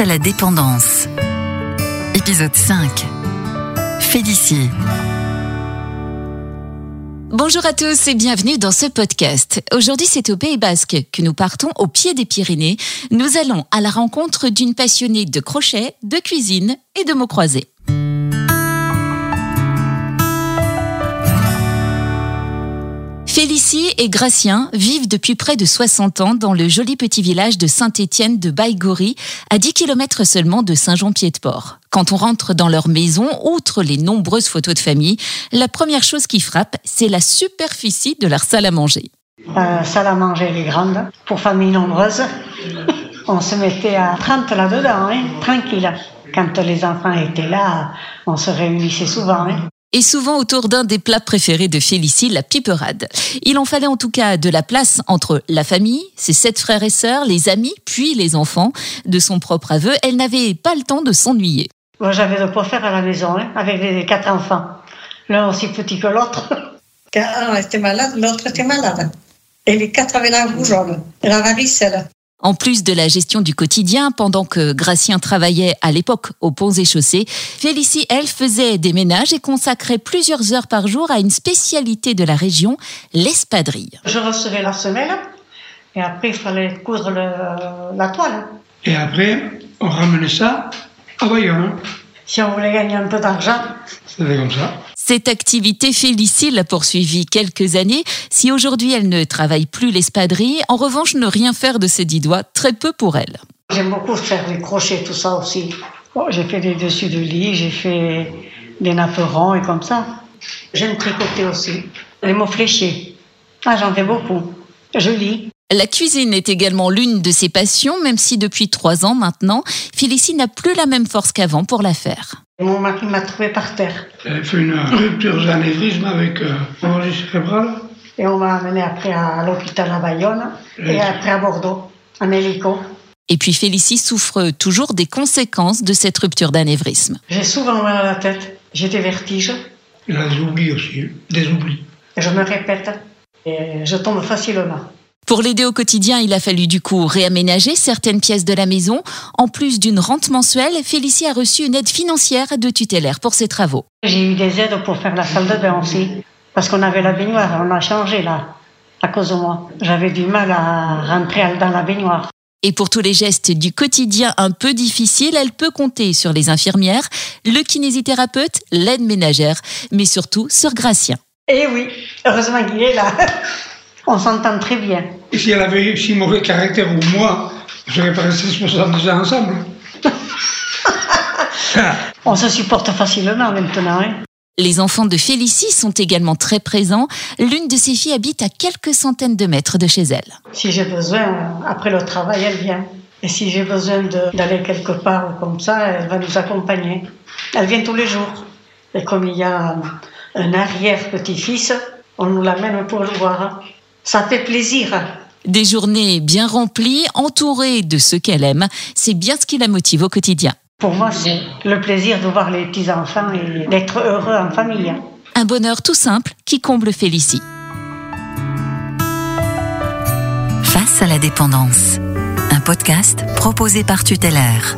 À la dépendance. Épisode 5. Félicie. Bonjour à tous et bienvenue dans ce podcast. Aujourd'hui, c'est au Pays Basque que nous partons au pied des Pyrénées. Nous allons à la rencontre d'une passionnée de crochet, de cuisine et de mots croisés. Félicie et Gracien vivent depuis près de 60 ans dans le joli petit village de Saint-Étienne de Baïgori, à 10 km seulement de Saint-Jean-Pied-de-Port. Quand on rentre dans leur maison, outre les nombreuses photos de famille, la première chose qui frappe, c'est la superficie de leur salle à manger. La salle à manger, elle est grande, pour familles nombreuses. On se mettait à 30 là-dedans, hein, tranquille. Quand les enfants étaient là, on se réunissait souvent. Hein et souvent autour d'un des plats préférés de Félicie, la piperade. Il en fallait en tout cas de la place entre la famille, ses sept frères et sœurs, les amis, puis les enfants. De son propre aveu, elle n'avait pas le temps de s'ennuyer. Moi, j'avais de quoi faire à la maison, hein, avec les quatre enfants. L'un aussi petit que l'autre. Quand un était malade, l'autre était malade. Et les quatre avaient la rougeole, la varicelle. En plus de la gestion du quotidien, pendant que Gracien travaillait à l'époque aux ponts et chaussées, Félicie, elle, faisait des ménages et consacrait plusieurs heures par jour à une spécialité de la région, l'espadrille. Je recevais la semelle et après il fallait coudre la toile. Et après, on ramenait ça à Bayonne. Si on voulait gagner un peu d'argent. C'était comme ça. Cette activité, Félicie l'a poursuivie quelques années. Si aujourd'hui elle ne travaille plus l'espadrille, en revanche, ne rien faire de ses dix doigts, très peu pour elle. J'aime beaucoup faire les crochets, tout ça aussi. j'ai fait des dessus de lit, j'ai fait des napperons et comme ça. J'aime tricoter aussi. Les mots fléchés. Ah, j'en fais beaucoup. Je lis. La cuisine est également l'une de ses passions, même si depuis trois ans maintenant, Félicie n'a plus la même force qu'avant pour la faire. Mon mari m'a trouvé par terre. Elle fait une rupture d'anévrisme avec euh, cérébrale. Et on m'a amené après à l'hôpital à Bayonne et après à Bordeaux, en hélico. Et puis Félicie souffre toujours des conséquences de cette rupture d'anévrisme. J'ai souvent mal à la tête, j'ai des vertiges. Il a des oublis aussi, des oublis. Je me répète et je tombe facilement. Pour l'aider au quotidien, il a fallu du coup réaménager certaines pièces de la maison. En plus d'une rente mensuelle, Félicie a reçu une aide financière de tutélaire pour ses travaux. J'ai eu des aides pour faire la salle de bain aussi, parce qu'on avait la baignoire, on a changé là, à cause de moi. J'avais du mal à rentrer dans la baignoire. Et pour tous les gestes du quotidien un peu difficiles, elle peut compter sur les infirmières, le kinésithérapeute, l'aide ménagère, mais surtout sur Gracien. Eh oui, heureusement qu'il est là. On s'entend très bien. Et si elle avait si mauvais caractère ou moi, on serait pas restés 70 ans ensemble. On se supporte facilement maintenant. Hein. Les enfants de Félicie sont également très présents. L'une de ses filles habite à quelques centaines de mètres de chez elle. Si j'ai besoin, après le travail, elle vient. Et si j'ai besoin d'aller quelque part comme ça, elle va nous accompagner. Elle vient tous les jours. Et comme il y a un arrière-petit-fils, on nous l'amène pour le voir. Ça fait plaisir. Des journées bien remplies, entourées de ceux qu'elle aime, c'est bien ce qui la motive au quotidien. Pour moi, c'est le plaisir de voir les petits-enfants et d'être heureux en famille. Un bonheur tout simple qui comble Félicie. Face à la dépendance, un podcast proposé par Tutélaire.